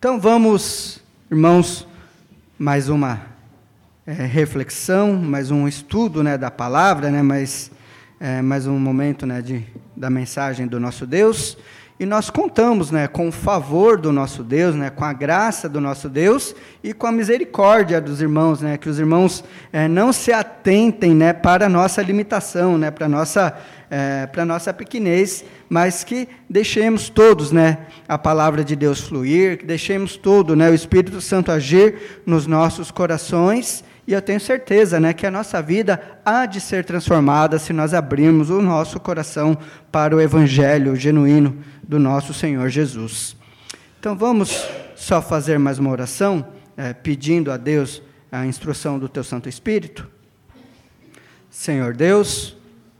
Então vamos, irmãos, mais uma é, reflexão, mais um estudo né, da palavra, né, mais, é, mais um momento né, de, da mensagem do nosso Deus. E nós contamos né, com o favor do nosso Deus, né, com a graça do nosso Deus e com a misericórdia dos irmãos, né, que os irmãos é, não se atentem né, para a nossa limitação, né, para a nossa, é, para nossa pequenez, mas que deixemos todos né, a palavra de Deus fluir, que deixemos todo né, o Espírito Santo agir nos nossos corações e eu tenho certeza né, que a nossa vida há de ser transformada se nós abrirmos o nosso coração para o Evangelho genuíno do nosso Senhor Jesus. Então vamos só fazer mais uma oração, é, pedindo a Deus a instrução do Teu Santo Espírito. Senhor Deus,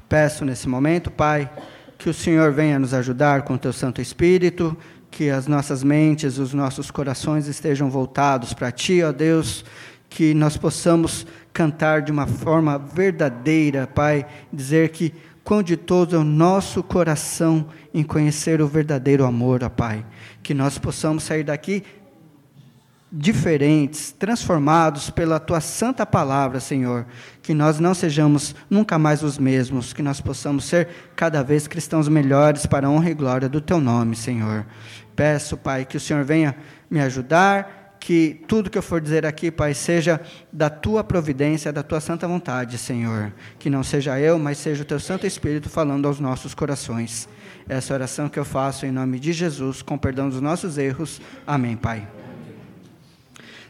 peço nesse momento, Pai, que o Senhor venha nos ajudar com o Teu Santo Espírito, que as nossas mentes, os nossos corações estejam voltados para Ti, ó Deus, que nós possamos cantar de uma forma verdadeira, Pai, dizer que quão de todo é o nosso coração em conhecer o verdadeiro amor, ó Pai. Que nós possamos sair daqui diferentes, transformados pela tua santa palavra, Senhor. Que nós não sejamos nunca mais os mesmos, que nós possamos ser cada vez cristãos melhores para a honra e glória do teu nome, Senhor. Peço, Pai, que o Senhor venha me ajudar que tudo que eu for dizer aqui, Pai, seja da tua providência, da tua santa vontade, Senhor. Que não seja eu, mas seja o teu Santo Espírito falando aos nossos corações. Essa oração que eu faço em nome de Jesus, com perdão dos nossos erros. Amém, Pai.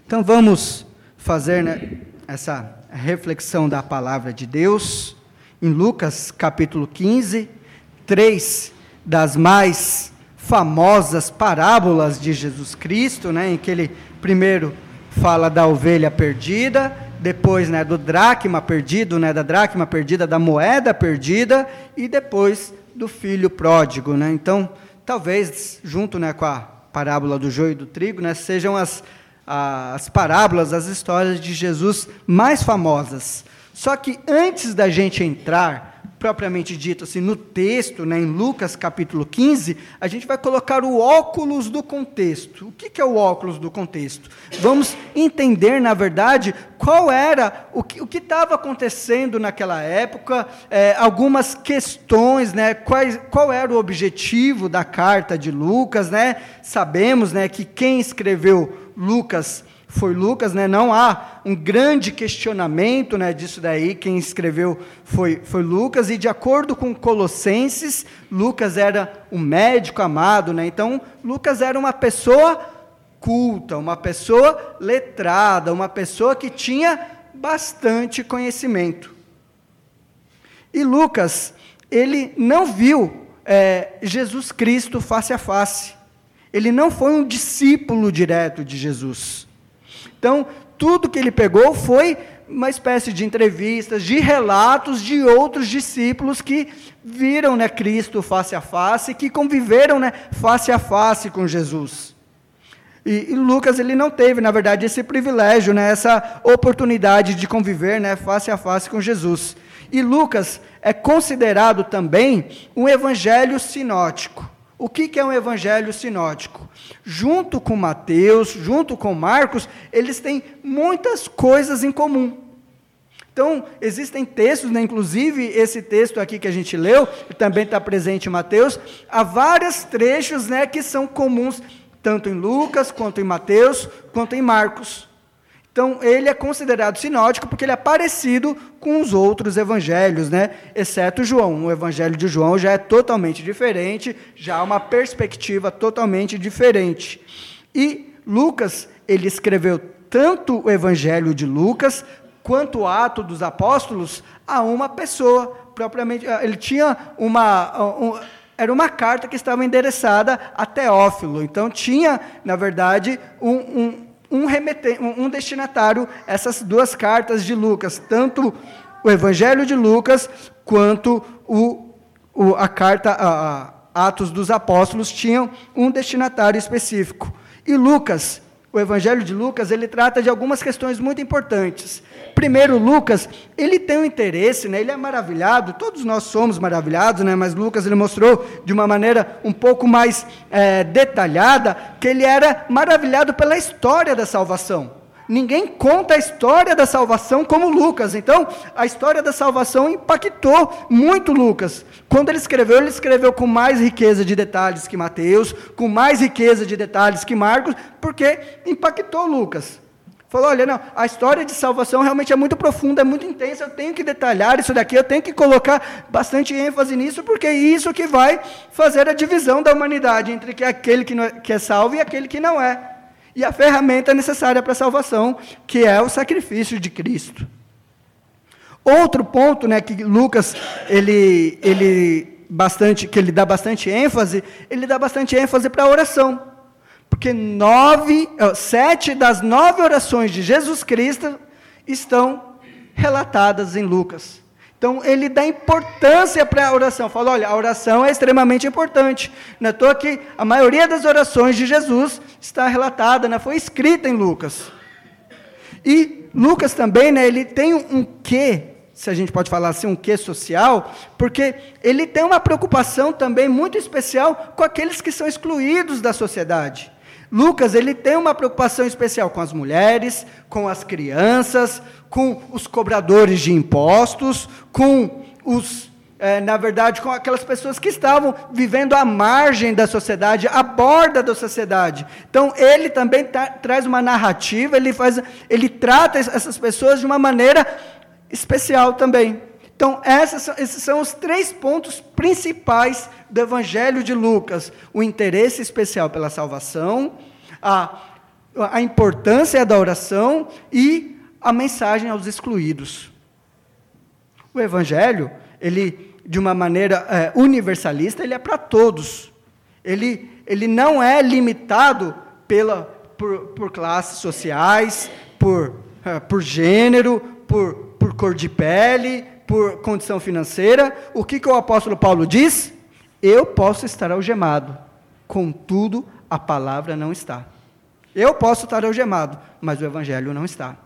Então vamos fazer né, essa reflexão da palavra de Deus em Lucas capítulo 15, três das mais famosas parábolas de Jesus Cristo, né, em que ele primeiro fala da ovelha perdida, depois né, do dracma perdido, né, da dracma perdida, da moeda perdida, e depois do filho pródigo. Né? Então, talvez, junto né, com a parábola do joio e do trigo, né, sejam as, as parábolas, as histórias de Jesus mais famosas. Só que antes da gente entrar propriamente dito, assim, no texto, né, em Lucas capítulo 15, a gente vai colocar o óculos do contexto. O que, que é o óculos do contexto? Vamos entender, na verdade, qual era, o que estava acontecendo naquela época, é, algumas questões, né, qual, qual era o objetivo da carta de Lucas, né? Sabemos, né, que quem escreveu Lucas foi Lucas, né? Não há um grande questionamento, né, disso daí. Quem escreveu foi, foi Lucas e de acordo com Colossenses, Lucas era um médico amado, né? Então, Lucas era uma pessoa culta, uma pessoa letrada, uma pessoa que tinha bastante conhecimento. E Lucas, ele não viu é, Jesus Cristo face a face. Ele não foi um discípulo direto de Jesus. Então, tudo que ele pegou foi uma espécie de entrevistas, de relatos de outros discípulos que viram né, Cristo face a face, que conviveram né, face a face com Jesus. E, e, Lucas ele não teve, na verdade, esse privilégio, né, essa oportunidade de conviver né, face a face com Jesus. E Lucas é considerado também um evangelho sinótico. O que é um evangelho sinótico? Junto com Mateus, junto com Marcos, eles têm muitas coisas em comum. Então, existem textos, né, inclusive esse texto aqui que a gente leu, também está presente em Mateus, há vários trechos né, que são comuns, tanto em Lucas, quanto em Mateus, quanto em Marcos. Então, ele é considerado sinótico porque ele é parecido com os outros evangelhos, né? exceto João. O evangelho de João já é totalmente diferente, já há uma perspectiva totalmente diferente. E Lucas, ele escreveu tanto o evangelho de Lucas quanto o ato dos apóstolos a uma pessoa, propriamente. Ele tinha uma. Um, era uma carta que estava endereçada a Teófilo. Então, tinha, na verdade, um, um um, um destinatário essas duas cartas de Lucas, tanto o Evangelho de Lucas quanto o, o, a carta a, a Atos dos Apóstolos tinham um destinatário específico. E Lucas, o Evangelho de Lucas, ele trata de algumas questões muito importantes. Primeiro, Lucas, ele tem um interesse, né, ele é maravilhado, todos nós somos maravilhados, né, mas Lucas ele mostrou de uma maneira um pouco mais é, detalhada que ele era maravilhado pela história da salvação. Ninguém conta a história da salvação como Lucas. Então, a história da salvação impactou muito Lucas. Quando ele escreveu, ele escreveu com mais riqueza de detalhes que Mateus, com mais riqueza de detalhes que Marcos, porque impactou Lucas. Falou: olha, não, a história de salvação realmente é muito profunda, é muito intensa, eu tenho que detalhar isso daqui, eu tenho que colocar bastante ênfase nisso, porque é isso que vai fazer a divisão da humanidade entre aquele que, é, que é salvo e aquele que não é e a ferramenta necessária para a salvação, que é o sacrifício de Cristo. Outro ponto, né, que Lucas ele, ele bastante, que ele dá bastante ênfase, ele dá bastante ênfase para a oração, porque nove, sete das nove orações de Jesus Cristo estão relatadas em Lucas. Então, ele dá importância para a oração. Fala, olha, a oração é extremamente importante. Não é toa que a maioria das orações de Jesus está relatada, né, foi escrita em Lucas. E Lucas também, né, ele tem um quê, se a gente pode falar assim, um quê social, porque ele tem uma preocupação também muito especial com aqueles que são excluídos da sociedade. Lucas ele tem uma preocupação especial com as mulheres, com as crianças, com os cobradores de impostos, com os, é, na verdade, com aquelas pessoas que estavam vivendo à margem da sociedade, à borda da sociedade. Então ele também traz uma narrativa, ele faz, ele trata essas pessoas de uma maneira especial também. Então, essas, esses são os três pontos principais do Evangelho de Lucas: o interesse especial pela salvação, a, a importância da oração e a mensagem aos excluídos. O Evangelho, ele, de uma maneira é, universalista, ele é para todos. Ele, ele não é limitado pela, por, por classes sociais, por, é, por gênero, por, por cor de pele, por condição financeira. O que, que o apóstolo Paulo diz? Eu posso estar algemado, contudo, a palavra não está. Eu posso estar algemado, mas o evangelho não está.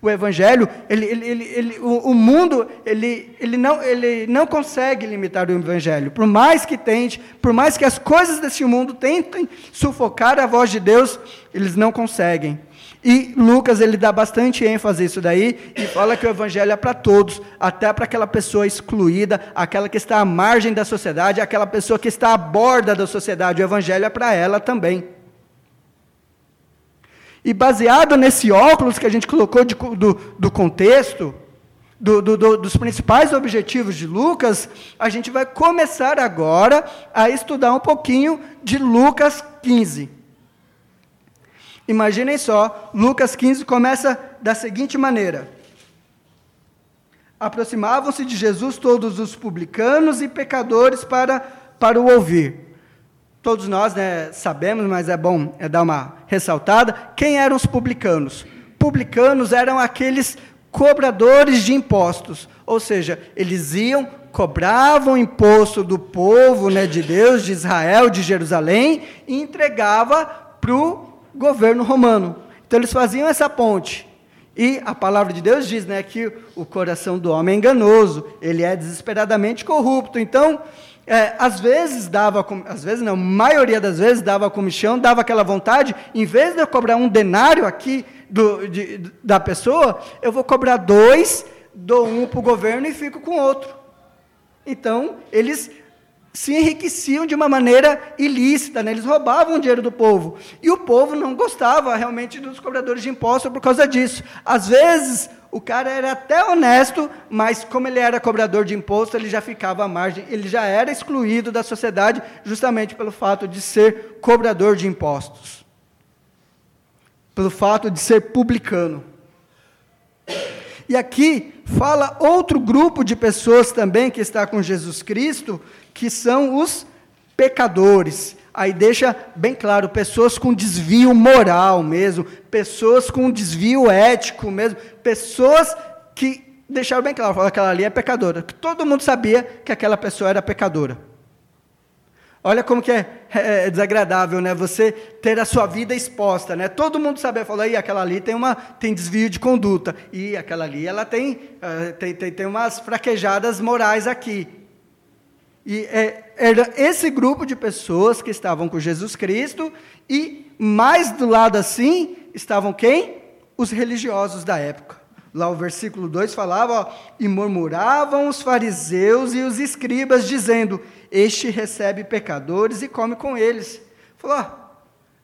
O evangelho, ele, ele, ele, o, o, mundo, ele, ele, não, ele não consegue limitar o evangelho. Por mais que tente, por mais que as coisas desse mundo tentem sufocar a voz de Deus, eles não conseguem. E Lucas ele dá bastante ênfase isso daí e fala que o evangelho é para todos, até para aquela pessoa excluída, aquela que está à margem da sociedade, aquela pessoa que está à borda da sociedade, o evangelho é para ela também. E baseado nesse óculos que a gente colocou de, do, do contexto, do, do, dos principais objetivos de Lucas, a gente vai começar agora a estudar um pouquinho de Lucas 15. Imaginem só, Lucas 15 começa da seguinte maneira: Aproximavam-se de Jesus todos os publicanos e pecadores para, para o ouvir. Todos nós né, sabemos, mas é bom é dar uma ressaltada. Quem eram os publicanos? Publicanos eram aqueles cobradores de impostos, ou seja, eles iam, cobravam imposto do povo né, de Deus, de Israel, de Jerusalém, e entregava para o governo romano. Então eles faziam essa ponte. E a palavra de Deus diz né, que o coração do homem é enganoso, ele é desesperadamente corrupto. Então, é, às vezes dava, às vezes não, maioria das vezes dava comichão, dava aquela vontade, em vez de eu cobrar um denário aqui do, de, da pessoa, eu vou cobrar dois, dou um para o governo e fico com outro. Então, eles se enriqueciam de uma maneira ilícita, né? eles roubavam o dinheiro do povo. E o povo não gostava realmente dos cobradores de impostos por causa disso. Às vezes, o cara era até honesto, mas como ele era cobrador de imposto, ele já ficava à margem, ele já era excluído da sociedade, justamente pelo fato de ser cobrador de impostos. Pelo fato de ser publicano. E aqui fala outro grupo de pessoas também que está com Jesus Cristo, que são os pecadores. Aí deixa bem claro, pessoas com desvio moral mesmo, pessoas com desvio ético mesmo, pessoas que deixaram bem claro, que aquela ali é pecadora, que todo mundo sabia que aquela pessoa era pecadora. Olha como que é, é, é, desagradável, né? Você ter a sua vida exposta, né? Todo mundo sabe, falou, aí aquela ali tem uma tem desvio de conduta e aquela ali ela tem uh, tem, tem, tem umas fraquejadas morais aqui. E é, era esse grupo de pessoas que estavam com Jesus Cristo e mais do lado assim estavam quem? Os religiosos da época. Lá o versículo 2 falava, ó, e murmuravam os fariseus e os escribas, dizendo: Este recebe pecadores e come com eles. Falou, ó,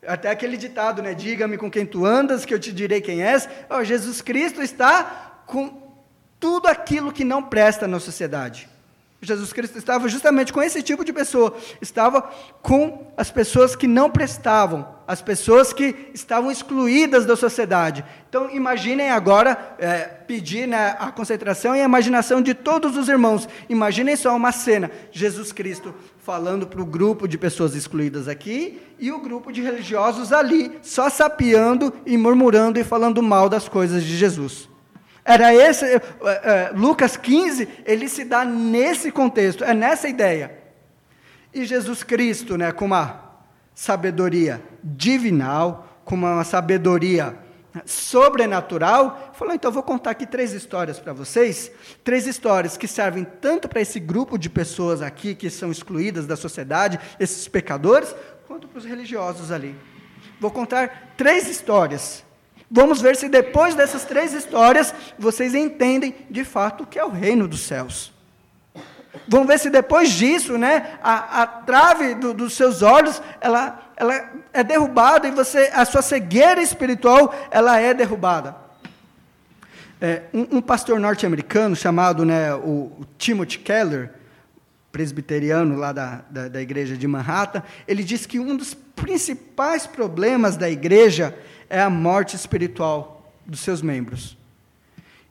até aquele ditado, né? Diga-me com quem tu andas, que eu te direi quem és. Ó, Jesus Cristo está com tudo aquilo que não presta na sociedade. Jesus Cristo estava justamente com esse tipo de pessoa, estava com as pessoas que não prestavam, as pessoas que estavam excluídas da sociedade. Então, imaginem agora, é, pedir né, a concentração e a imaginação de todos os irmãos. Imaginem só uma cena: Jesus Cristo falando para o grupo de pessoas excluídas aqui e o grupo de religiosos ali, só sapeando e murmurando e falando mal das coisas de Jesus. Era esse, é, é, Lucas 15, ele se dá nesse contexto, é nessa ideia. E Jesus Cristo, né, com uma sabedoria divinal, com uma sabedoria sobrenatural, falou: então vou contar aqui três histórias para vocês, três histórias que servem tanto para esse grupo de pessoas aqui que são excluídas da sociedade, esses pecadores, quanto para os religiosos ali. Vou contar três histórias Vamos ver se depois dessas três histórias vocês entendem de fato o que é o reino dos céus. Vamos ver se depois disso, né, a, a trave do, dos seus olhos, ela, ela é derrubada e você, a sua cegueira espiritual, ela é derrubada. É, um, um, pastor norte-americano chamado, né, o, o Timothy Keller, presbiteriano lá da, da, da igreja de Manhattan, ele diz que um dos principais problemas da igreja é a morte espiritual dos seus membros.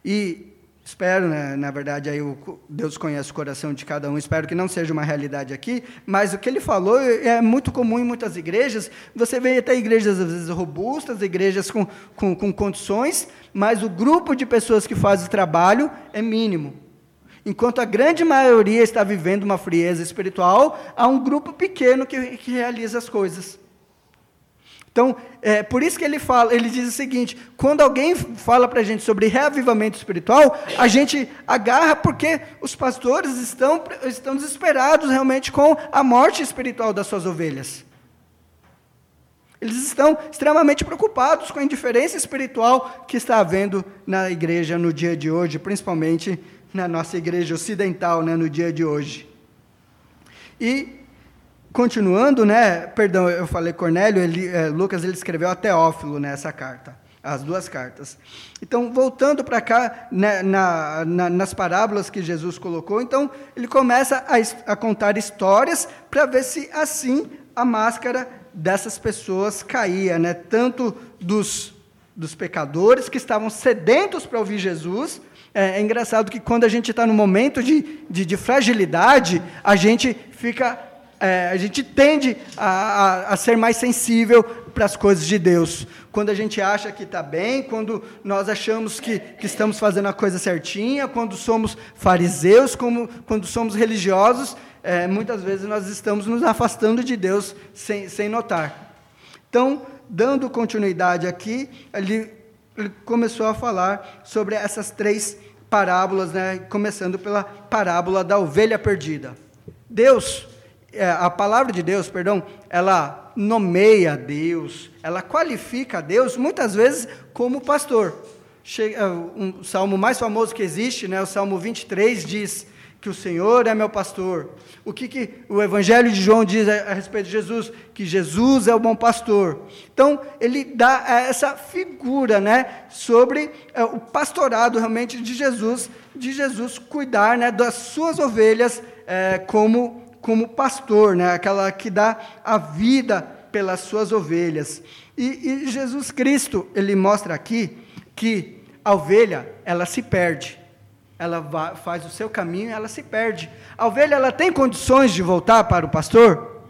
E espero, né, na verdade, aí o, Deus conhece o coração de cada um, espero que não seja uma realidade aqui, mas o que ele falou é muito comum em muitas igrejas. Você vê até igrejas, às vezes, robustas, igrejas com, com, com condições, mas o grupo de pessoas que faz o trabalho é mínimo. Enquanto a grande maioria está vivendo uma frieza espiritual, há um grupo pequeno que, que realiza as coisas. Então, é por isso que ele fala, ele diz o seguinte: quando alguém fala para a gente sobre reavivamento espiritual, a gente agarra porque os pastores estão, estão desesperados realmente com a morte espiritual das suas ovelhas. Eles estão extremamente preocupados com a indiferença espiritual que está havendo na igreja no dia de hoje, principalmente na nossa igreja ocidental, né, no dia de hoje. E continuando, né? Perdão, eu falei Cornélio, ele, é, Lucas ele escreveu a Teófilo nessa né, carta, as duas cartas. Então, voltando para cá, né, na, na, nas parábolas que Jesus colocou, então ele começa a, a contar histórias para ver se assim a máscara dessas pessoas caía, né? Tanto dos, dos pecadores que estavam sedentos para ouvir Jesus. É, é engraçado que quando a gente está no momento de, de, de fragilidade, a gente fica é, a gente tende a, a, a ser mais sensível para as coisas de Deus. Quando a gente acha que está bem, quando nós achamos que, que estamos fazendo a coisa certinha, quando somos fariseus, como, quando somos religiosos, é, muitas vezes nós estamos nos afastando de Deus sem, sem notar. Então, dando continuidade aqui, ele, ele começou a falar sobre essas três parábolas, né, começando pela parábola da ovelha perdida. Deus a palavra de Deus, perdão, ela nomeia Deus, ela qualifica Deus muitas vezes como pastor. Chega, é, um salmo mais famoso que existe, né, o Salmo 23 diz que o Senhor é meu pastor. O que, que o Evangelho de João diz a, a, respeito de Jesus? Que Jesus é o bom pastor. Então, ele dá é, essa figura né, sobre é, o pastorado realmente de Jesus, de Jesus cuidar né, das suas ovelhas é, como como pastor, né? aquela que dá a vida pelas suas ovelhas. E, e Jesus Cristo, ele mostra aqui que a ovelha, ela se perde. Ela vai, faz o seu caminho e ela se perde. A ovelha, ela tem condições de voltar para o pastor?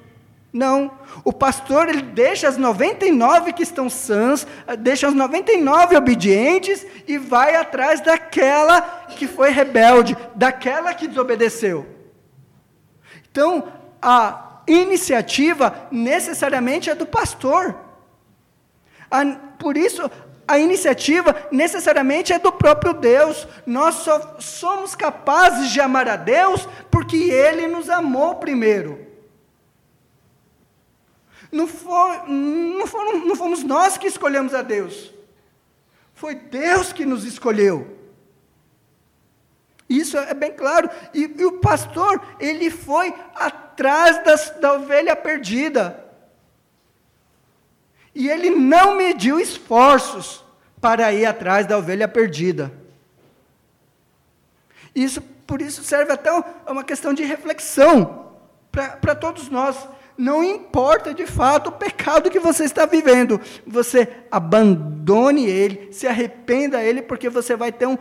Não. O pastor, ele deixa as 99 que estão sãs, deixa as 99 obedientes e vai atrás daquela que foi rebelde, daquela que desobedeceu. Então, a, iniciativa necessariamente é do pastor. A, por isso, a iniciativa necessariamente é do próprio Deus. Nós só somos capazes de amar a Deus porque Ele nos amou primeiro. Não, for, não, foram, não fomos nós que escolhemos a Deus. Foi Deus que nos escolheu. Isso é bem claro. E, e o pastor, ele foi atrás das, da ovelha perdida. E ele não mediu esforços para ir atrás da ovelha perdida. Isso, por isso serve até uma questão de reflexão para todos nós. Não importa de fato o pecado que você está vivendo, você abandone ele, se arrependa ele, porque você vai ter um,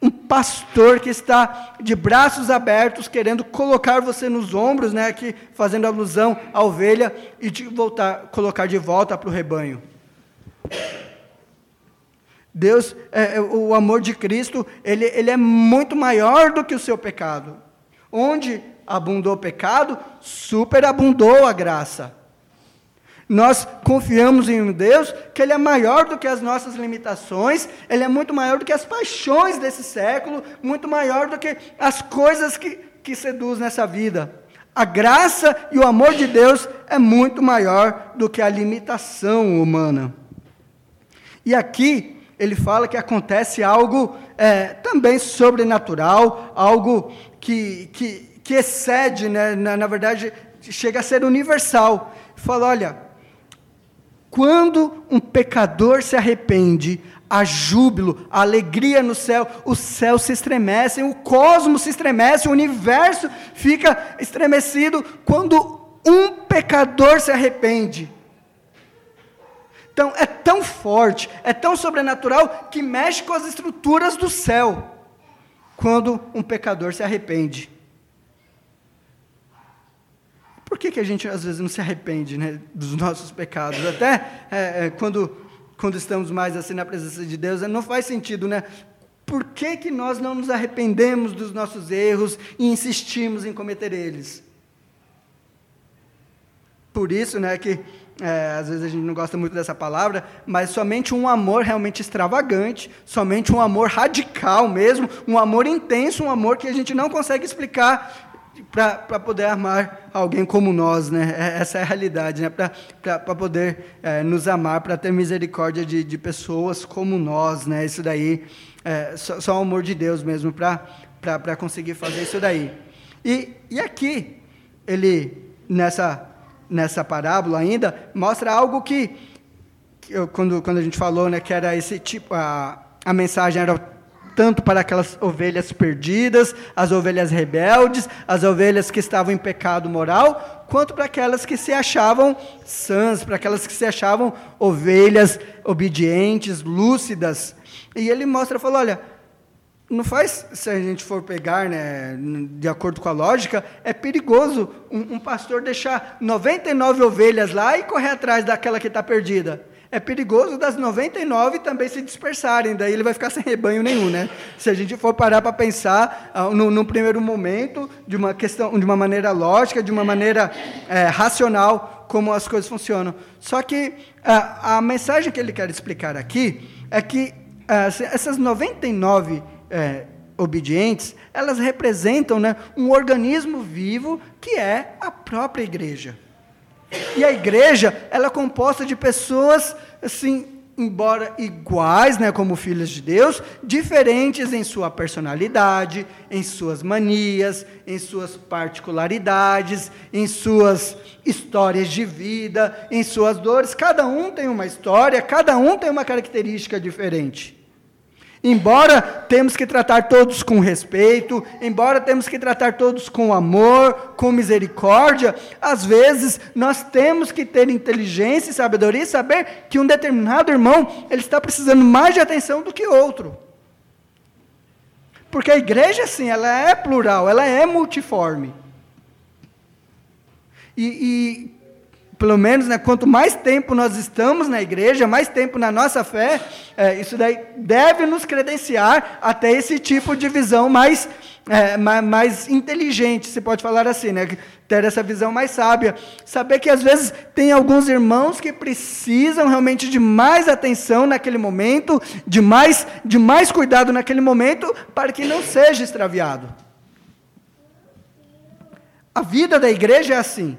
um pastor que está de braços abertos, querendo colocar você nos ombros, né, aqui fazendo alusão à ovelha, e te voltar, colocar de volta para o rebanho. Deus, é, é, o amor de Cristo, ele, ele é muito maior do que o seu pecado. Onde abundou o pecado, superabundou a graça. Nós confiamos em um Deus que Ele é maior do que as nossas limitações, Ele é muito maior do que as paixões desse século, muito maior do que as coisas que, que seduz nessa vida. A graça e o amor de Deus é muito maior do que a limitação humana. E aqui ele fala que acontece algo é, também sobrenatural, algo que, que, que excede, né, na, na verdade, chega a ser universal. Fala: olha, quando um pecador se arrepende, há júbilo, há alegria no céu, os céus se estremecem, o cosmos se estremece, o universo fica estremecido quando um pecador se arrepende. Então, é tão forte, é tão sobrenatural que mexe com as estruturas do céu quando um pecador se arrepende. Por que, que a gente às vezes não se arrepende né, dos nossos pecados? Até é, é, quando, quando estamos mais assim na presença de Deus, não faz sentido, né? Por que, que nós não nos arrependemos dos nossos erros e insistimos em cometer eles? Por isso, né, que é, às vezes a gente não gosta muito dessa palavra, mas somente um amor realmente extravagante, somente um amor radical mesmo, um amor intenso, um amor que a gente não consegue explicar para poder amar alguém como nós, né? É, essa é a realidade, né? Para poder é, nos amar, para ter misericórdia de, de pessoas como nós, né? Isso daí, é, só, só o amor de Deus mesmo para conseguir fazer isso daí. E, e aqui, ele, nessa, nessa parábola ainda, mostra algo que, que eu, quando, quando a gente falou, né? Que era esse tipo, a, a mensagem era tanto para aquelas ovelhas perdidas, as ovelhas rebeldes, as ovelhas que estavam em pecado moral, quanto para aquelas que se achavam sãs, para aquelas que se achavam ovelhas obedientes, lúcidas. E ele mostra, falou, olha, não faz, se a gente for pegar, né, de acordo com a lógica, é perigoso um, um pastor deixar 99 ovelhas lá e correr atrás daquela que está perdida é perigoso das 99 também se dispersarem, daí ele vai ficar sem rebanho nenhum, né? Se a gente for parar para pensar uh, no, no, primeiro momento, de uma questão, de uma maneira lógica, de uma maneira é, racional, como as coisas funcionam. Só que uh, a mensagem que ele quer explicar aqui é que uh, essas 99 é, obedientes, elas representam né, um organismo vivo que é a própria igreja. E a igreja, ela é composta de pessoas, assim, embora iguais, né, como filhos de Deus, diferentes em sua personalidade, em suas manias, em suas particularidades, em suas histórias de vida, em suas dores. Cada um tem uma história, cada um tem uma característica diferente. Embora temos que tratar todos com respeito, embora temos que tratar todos com amor, com misericórdia, às vezes nós temos que ter inteligência e sabedoria e saber que um determinado irmão, ele está precisando mais de atenção do que outro. Porque a igreja, sim, ela é plural, ela é multiforme. E, pelo menos, né, quanto mais tempo nós estamos na igreja, mais tempo na nossa fé, é, isso daí deve nos credenciar até esse tipo de visão mais é, mais inteligente, se pode falar assim, né? ter essa visão mais sábia. Saber que às vezes tem alguns irmãos que precisam realmente de mais atenção naquele momento, de mais, de mais cuidado naquele momento, para que não seja extraviado. A vida da igreja é assim.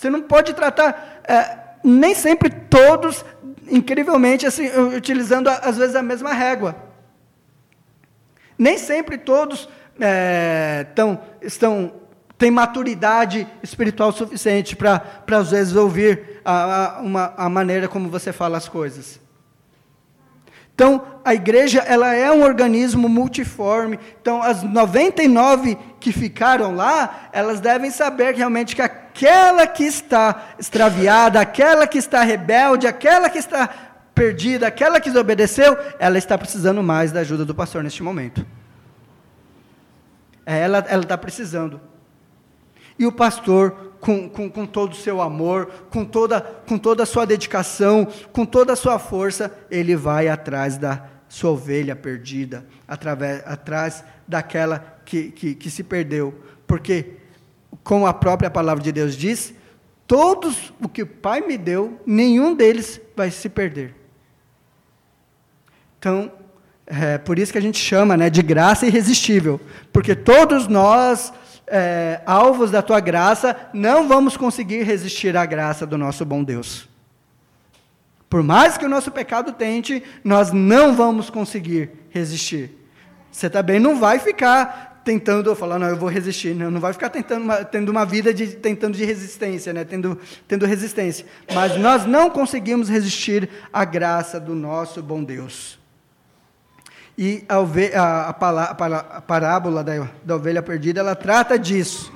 Você não pode tratar, é, nem sempre todos, incrivelmente, assim, utilizando às vezes a mesma régua. Nem sempre todos é, tão, estão têm maturidade espiritual suficiente para, às vezes, ouvir a, a, uma, a maneira como você fala as coisas. Então, a igreja ela é um organismo multiforme. Então, as 99 que ficaram lá, elas devem saber realmente que aquela que está extraviada, aquela que está rebelde, aquela que está perdida, aquela que desobedeceu, ela está precisando mais da ajuda do pastor neste momento. É, ela está precisando. E o pastor, com, com, com todo o seu amor, com toda, com toda a sua dedicação, com toda a sua força, ele vai atrás da sua ovelha perdida, através, atrás daquela que, que, que se perdeu. Porque, como a própria palavra de Deus diz, todos o que o Pai me deu, nenhum deles vai se perder. Então, é por isso que a gente chama né, de graça irresistível, porque todos nós é, alvos da tua graça, não vamos conseguir resistir à graça do nosso bom Deus. Por mais que o nosso pecado tente, nós não vamos conseguir resistir. Você também não vai ficar tentando falar, não, eu vou resistir. Não, não vai ficar tentando tendo uma vida de, tentando de resistência, né? tendo, tendo resistência. Mas nós não conseguimos resistir à graça do nosso bom Deus. E a, a, a, a parábola da, da, ovelha perdida, ela trata disso.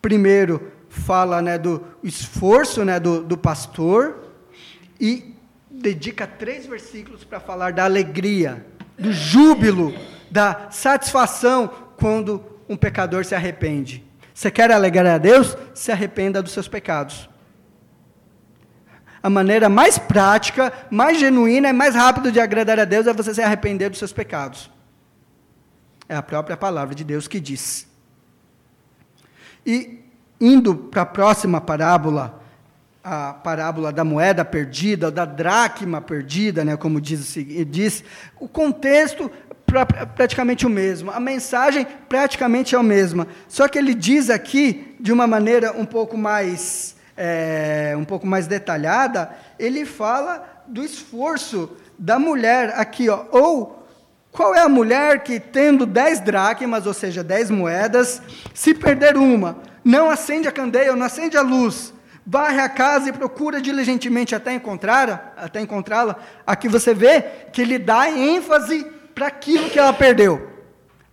Primeiro, fala né, do esforço né, do, do pastor e dedica três versículos para falar da alegria, do júbilo, da satisfação quando um pecador se arrepende. Você quer alegrar a Deus? Se arrependa dos seus pecados a maneira mais prática, mais genuína e mais rápida de agradar a Deus é você se arrepender dos seus pecados. É a própria palavra de Deus que diz. E indo para a próxima parábola, a parábola da moeda perdida, da dracma perdida, né, como diz, diz o contexto praticamente o mesmo, a mensagem praticamente é a mesma, só que ele diz aqui de uma maneira um pouco mais é, um pouco mais detalhada, ele fala do esforço da mulher aqui, ó, ou qual é a mulher que, tendo dez dracmas, ou seja, dez moedas, se perder uma, não acende a candeia, não acende a luz, varre a casa e procura diligentemente até encontrar, até encontrá-la. Aqui você vê que ele dá ênfase para aquilo que ela perdeu,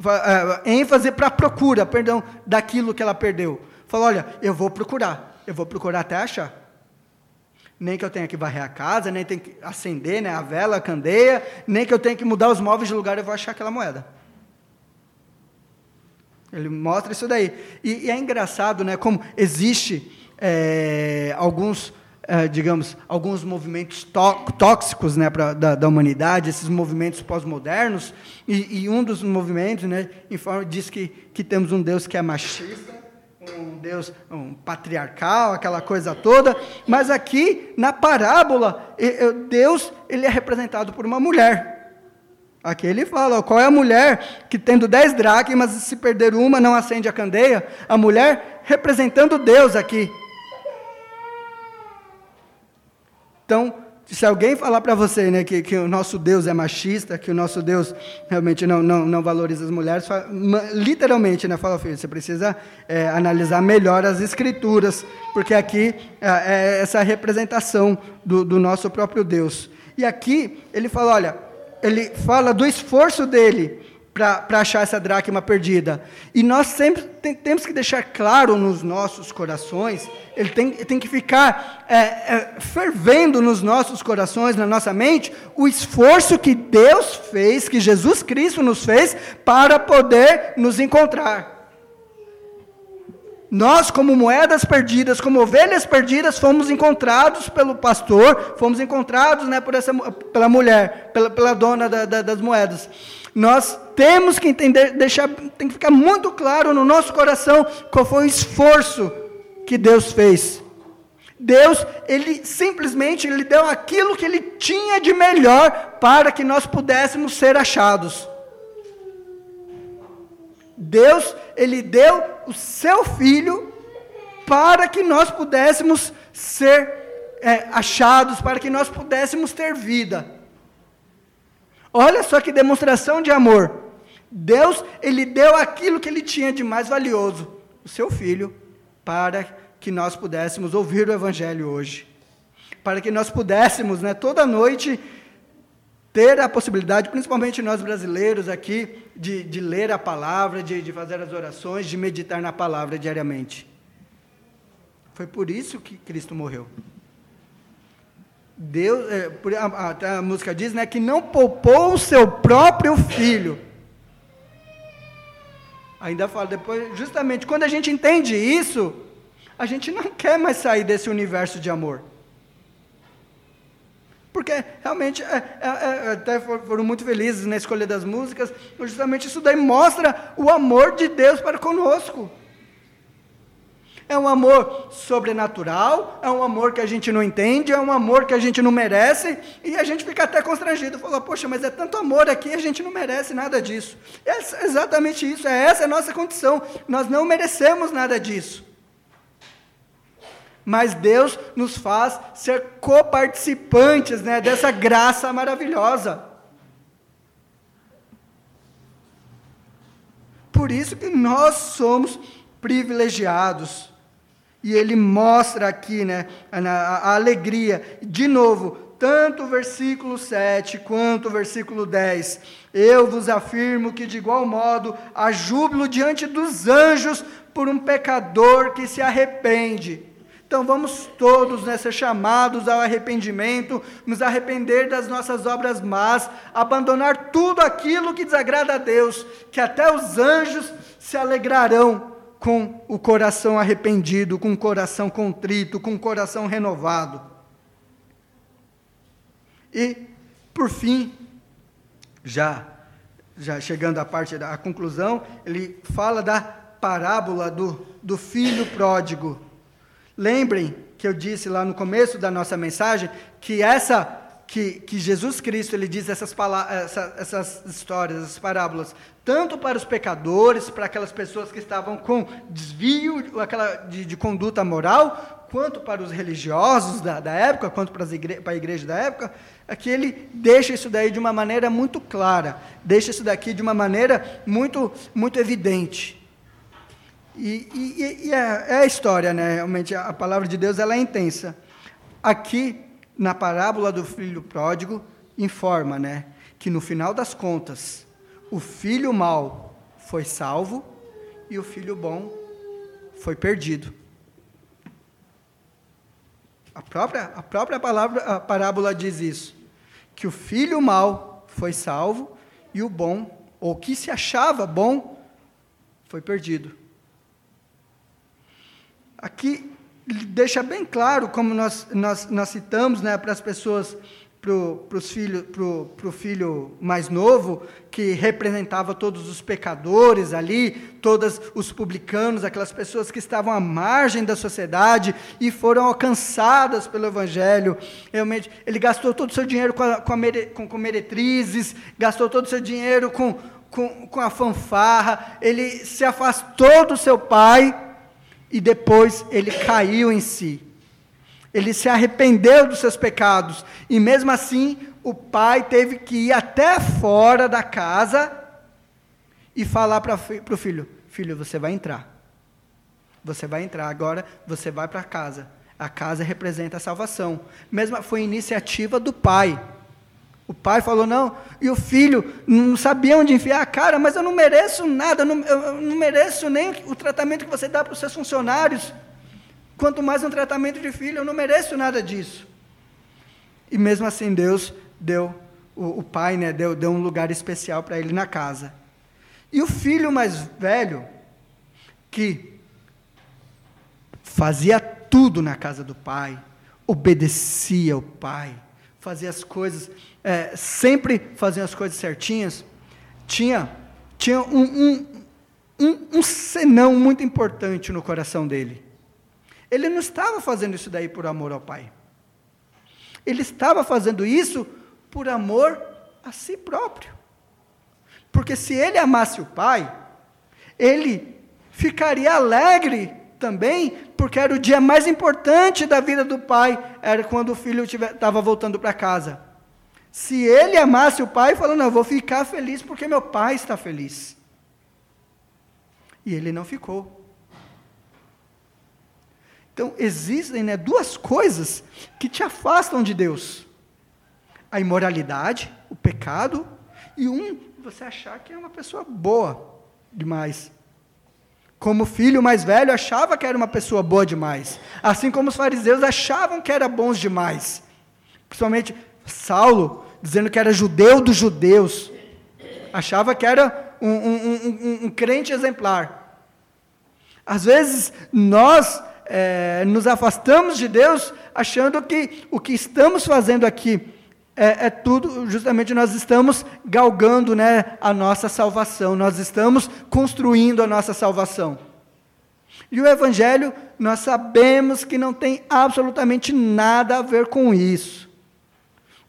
é, ênfase para a procura, perdão, daquilo que ela perdeu. Fala, olha, eu vou procurar eu vou procurar até achar. Nem que eu tenha que varrer a casa, nem que acender né, a vela, a candeia, nem que eu tenha que mudar os móveis de lugar, eu vou achar aquela moeda. Ele mostra isso daí. E, e é engraçado, né, como existe é, alguns, é, digamos, alguns movimentos tóxicos né, pra, da, da, humanidade, esses movimentos pós-modernos, e, e, um dos movimentos né, informa, diz que, que temos um Deus que é machista, um Deus um patriarcal, aquela coisa toda, mas aqui na parábola Deus ele é representado por uma mulher. Aqui ele fala, qual é a mulher que tendo dez dracmas se perder uma não acende a candeia? A mulher representando Deus aqui. Então se alguém falar para você né, que, que, o nosso Deus é machista, que o nosso Deus realmente não, não, não valoriza as mulheres, fala, literalmente, né, fala, filho, você precisa é, analisar melhor as escrituras, porque aqui é, é essa representação do, do nosso próprio Deus. E aqui ele fala, olha, ele fala do esforço dele para achar essa dracma perdida. E nós sempre tem, temos que deixar claro nos nossos corações, ele tem, tem que ficar é, é, fervendo nos nossos corações, na nossa mente, o esforço que Deus fez, que Jesus Cristo nos fez, para poder nos encontrar. Nós, como moedas perdidas, como ovelhas perdidas, fomos encontrados pelo pastor, fomos encontrados né, por essa, pela mulher, pela, pela dona da, da, das moedas. Nós temos que entender, deixar, tem que ficar muito claro no nosso coração qual foi o esforço que Deus fez. Deus, ele simplesmente ele deu aquilo que ele tinha de melhor para que nós pudéssemos ser achados. Deus, ele deu o seu filho para que nós pudéssemos ser é, achados, para que nós pudéssemos ter vida. Olha só que demonstração de amor. Deus, ele deu aquilo que ele tinha de mais valioso, o seu filho, para que nós pudéssemos ouvir o evangelho hoje. Para que nós pudéssemos, né, toda noite ter a possibilidade, principalmente nós brasileiros aqui, de, de ler a palavra, de, de fazer as orações, de meditar na palavra diariamente. Foi por isso que Cristo morreu. Deus, é, a, a, música diz, né, que não poupou o seu próprio filho. Ainda fala depois, justamente quando a gente entende isso, a gente não quer mais sair desse universo de amor. Porque realmente é, é, é, até foram muito felizes na escolha das músicas, justamente isso daí mostra o amor de Deus para conosco. É um amor sobrenatural, é um amor que a gente não entende, é um amor que a gente não merece, e a gente fica até constrangido, fala, poxa, mas é tanto amor aqui, a gente não merece nada disso. É exatamente isso, é essa a nossa condição, nós não merecemos nada disso. Mas Deus nos faz ser coparticipantes né, dessa graça maravilhosa. Por isso que nós somos privilegiados. E ele mostra aqui né, a, a, alegria. De novo, tanto o versículo 7 quanto o versículo 10. Eu vos afirmo que, de igual modo, há júbilo diante dos anjos por um pecador que se arrepende. Então vamos todos né, ser chamados ao arrependimento, nos arrepender das nossas obras más, abandonar tudo aquilo que desagrada a Deus, que até os anjos se alegrarão com o coração arrependido, com o coração contrito, com o coração renovado. E, por fim, já, já chegando à parte da conclusão, ele fala da parábola do, do filho pródigo. Lembrem que eu disse lá no começo da nossa mensagem que essa que, que Jesus Cristo ele diz essas, essa, essas histórias, essas parábolas, tanto para os pecadores, para aquelas pessoas que estavam com desvio aquela, de, de conduta moral, quanto para os religiosos da, da época, quanto para, igre, para a igreja da época, é que ele deixa isso daí de uma maneira muito clara, deixa isso daqui de uma maneira muito, muito evidente. E, e, e é, é, a história, né? Realmente, a palavra de Deus ela é intensa. Aqui, na parábola do filho pródigo, informa, né? Que no final das contas, o filho mau foi salvo e o filho bom foi perdido. A própria, a própria palavra, a parábola diz isso, que o filho mau foi salvo e o bom, ou que se achava bom, foi perdido. Aqui deixa bem claro, como nós, nós, nós citamos né, para as pessoas, para o filho, pro, pro filho mais novo, que representava todos os pecadores ali, todos os publicanos, aquelas pessoas que estavam à margem da sociedade e foram alcançadas pelo Evangelho. Realmente, ele gastou todo o seu dinheiro com, a, com, a mere, com, com meretrizes, gastou todo o seu dinheiro com, com, com a fanfarra, ele se afastou do seu pai e depois ele caiu em si. Ele se arrependeu dos seus pecados e mesmo assim o pai teve que ir até fora da casa e falar para o filho: Filho, você vai entrar. Você vai entrar agora, você vai para casa. A casa representa a salvação. Mesmo foi iniciativa do pai. O pai falou não, e o filho não sabia onde enfiar a cara, mas eu não mereço nada, eu não, eu não mereço nem o tratamento que você dá para os seus funcionários, quanto mais um tratamento de filho, eu não mereço nada disso. E mesmo assim Deus deu, o, o pai né, deu, deu um lugar especial para ele na casa. E o filho mais velho, que fazia tudo na casa do pai, obedecia ao pai, fazia as coisas, é, sempre fazia as coisas certinhas, tinha tinha um, um, um, um senão muito importante no coração dele. Ele não estava fazendo isso daí por amor ao Pai. Ele estava fazendo isso por amor a si próprio. Porque se ele amasse o Pai, ele ficaria alegre também, porque era o dia mais importante da vida do pai, era quando o filho estava voltando para casa. Se ele amasse o pai, falou: Não, eu vou ficar feliz porque meu pai está feliz. E ele não ficou. Então, existem né, duas coisas que te afastam de Deus: a imoralidade, o pecado, e um, você achar que é uma pessoa boa demais como filho mais velho, achava que era uma pessoa boa demais. Assim como os fariseus achavam que era bons demais. Principalmente Saulo, dizendo que era judeu dos judeus. Achava que era um, um, um, um crente exemplar. Às vezes, nós é, nos afastamos de Deus achando que o que estamos fazendo aqui é, é, tudo, justamente nós estamos galgando né, a nossa salvação, nós estamos construindo a nossa salvação. E o Evangelho, nós sabemos que não tem absolutamente nada a ver com isso.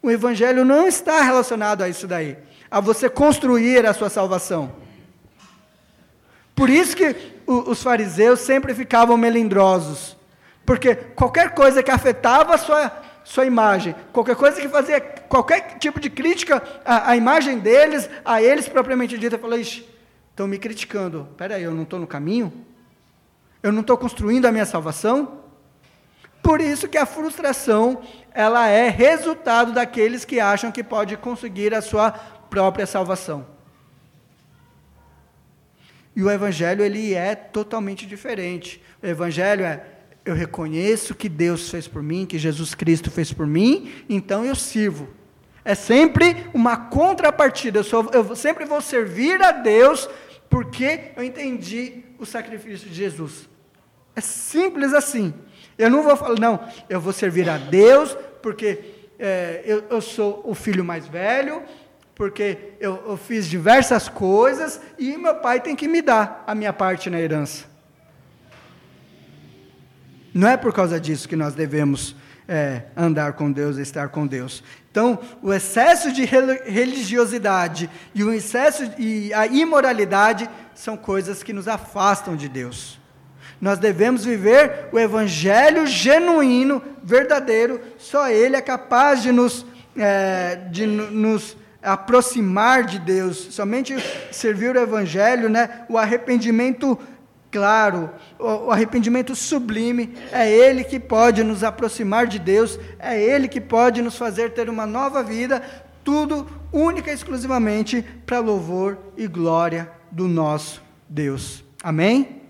O Evangelho não está relacionado a isso daí, a você construir a sua salvação. Por isso que os fariseus sempre ficavam melindrosos, porque qualquer coisa que afetava a sua sua imagem. Qualquer coisa que fazia qualquer tipo de crítica à, à imagem deles, a eles propriamente dita, falou: estão me criticando. Espera aí, eu não estou no caminho? Eu não estou construindo a minha salvação? Por isso que a frustração, ela é resultado daqueles que acham que pode conseguir a sua própria salvação. E o evangelho ele é totalmente diferente. O evangelho é eu reconheço que Deus fez por mim, que Jesus Cristo fez por mim, então eu sirvo. É sempre uma contrapartida. Eu, sou, eu sempre vou servir a Deus porque eu entendi o sacrifício de Jesus. É simples assim. Eu não vou falar, não, eu vou servir a Deus porque é, eu, eu, sou o filho mais velho, porque eu, eu fiz diversas coisas e meu pai tem que me dar a minha parte na herança. Não é por causa disso que nós devemos é, andar com Deus, estar com Deus. Então, o excesso de religiosidade e o excesso e a imoralidade são coisas que nos afastam de Deus. Nós devemos viver o evangelho genuíno, verdadeiro. Só Ele é capaz de nos, é, de nos aproximar de Deus. Somente servir o evangelho, né, o arrependimento claro, o arrependimento sublime, é Ele que pode nos aproximar de Deus, é Ele que pode nos fazer ter uma nova vida, tudo única e exclusivamente para louvor e glória do nosso Deus. Amém?